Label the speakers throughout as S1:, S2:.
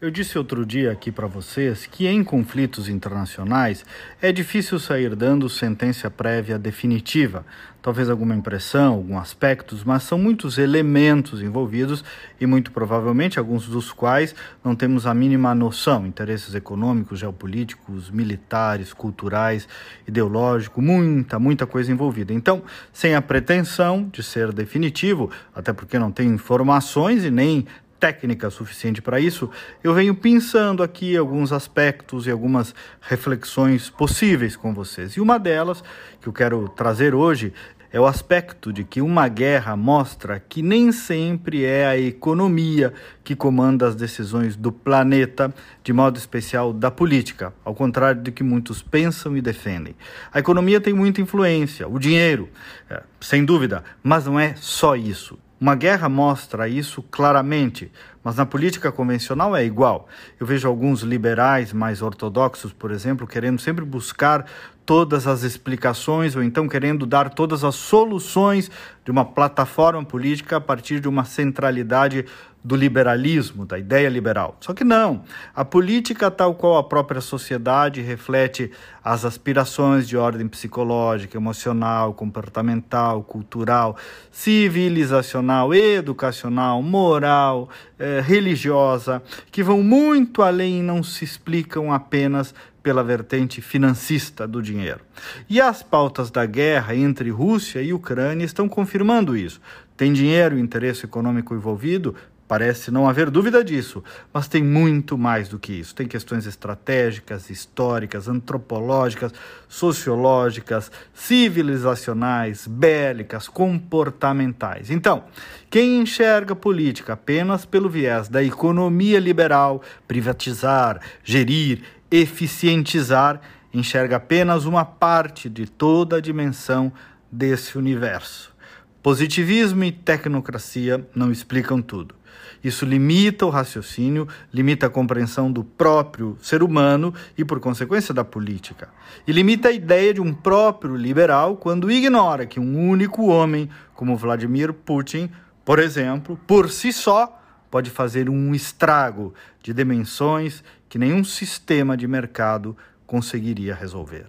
S1: Eu disse outro dia aqui para vocês que em conflitos internacionais é difícil sair dando sentença prévia definitiva. Talvez alguma impressão, alguns aspectos, mas são muitos elementos envolvidos e muito provavelmente alguns dos quais não temos a mínima noção. Interesses econômicos, geopolíticos, militares, culturais, ideológico, muita, muita coisa envolvida. Então, sem a pretensão de ser definitivo, até porque não tem informações e nem técnica suficiente para isso, eu venho pensando aqui alguns aspectos e algumas reflexões possíveis com vocês. E uma delas que eu quero trazer hoje é o aspecto de que uma guerra mostra que nem sempre é a economia que comanda as decisões do planeta, de modo especial da política, ao contrário do que muitos pensam e defendem. A economia tem muita influência, o dinheiro, é, sem dúvida, mas não é só isso. Uma guerra mostra isso claramente, mas na política convencional é igual. Eu vejo alguns liberais mais ortodoxos, por exemplo, querendo sempre buscar todas as explicações ou então querendo dar todas as soluções de uma plataforma política a partir de uma centralidade do liberalismo, da ideia liberal. Só que não. A política, tal qual a própria sociedade, reflete as aspirações de ordem psicológica, emocional, comportamental, cultural, civilizacional, educacional, moral, eh, religiosa, que vão muito além e não se explicam apenas pela vertente financista do dinheiro. E as pautas da guerra entre Rússia e Ucrânia estão confirmando isso. Tem dinheiro e interesse econômico envolvido? Parece não haver dúvida disso, mas tem muito mais do que isso. Tem questões estratégicas, históricas, antropológicas, sociológicas, civilizacionais, bélicas, comportamentais. Então, quem enxerga política apenas pelo viés da economia liberal, privatizar, gerir, eficientizar, enxerga apenas uma parte de toda a dimensão desse universo. Positivismo e tecnocracia não explicam tudo. Isso limita o raciocínio, limita a compreensão do próprio ser humano e, por consequência, da política. E limita a ideia de um próprio liberal quando ignora que um único homem, como Vladimir Putin, por exemplo, por si só, pode fazer um estrago de dimensões que nenhum sistema de mercado conseguiria resolver.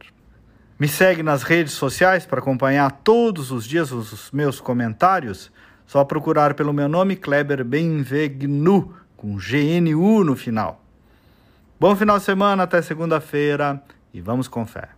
S1: Me segue nas redes sociais para acompanhar todos os dias os meus comentários. Só procurar pelo meu nome, Kleber Benvegnu, com GNU no final. Bom final de semana, até segunda-feira e vamos com fé.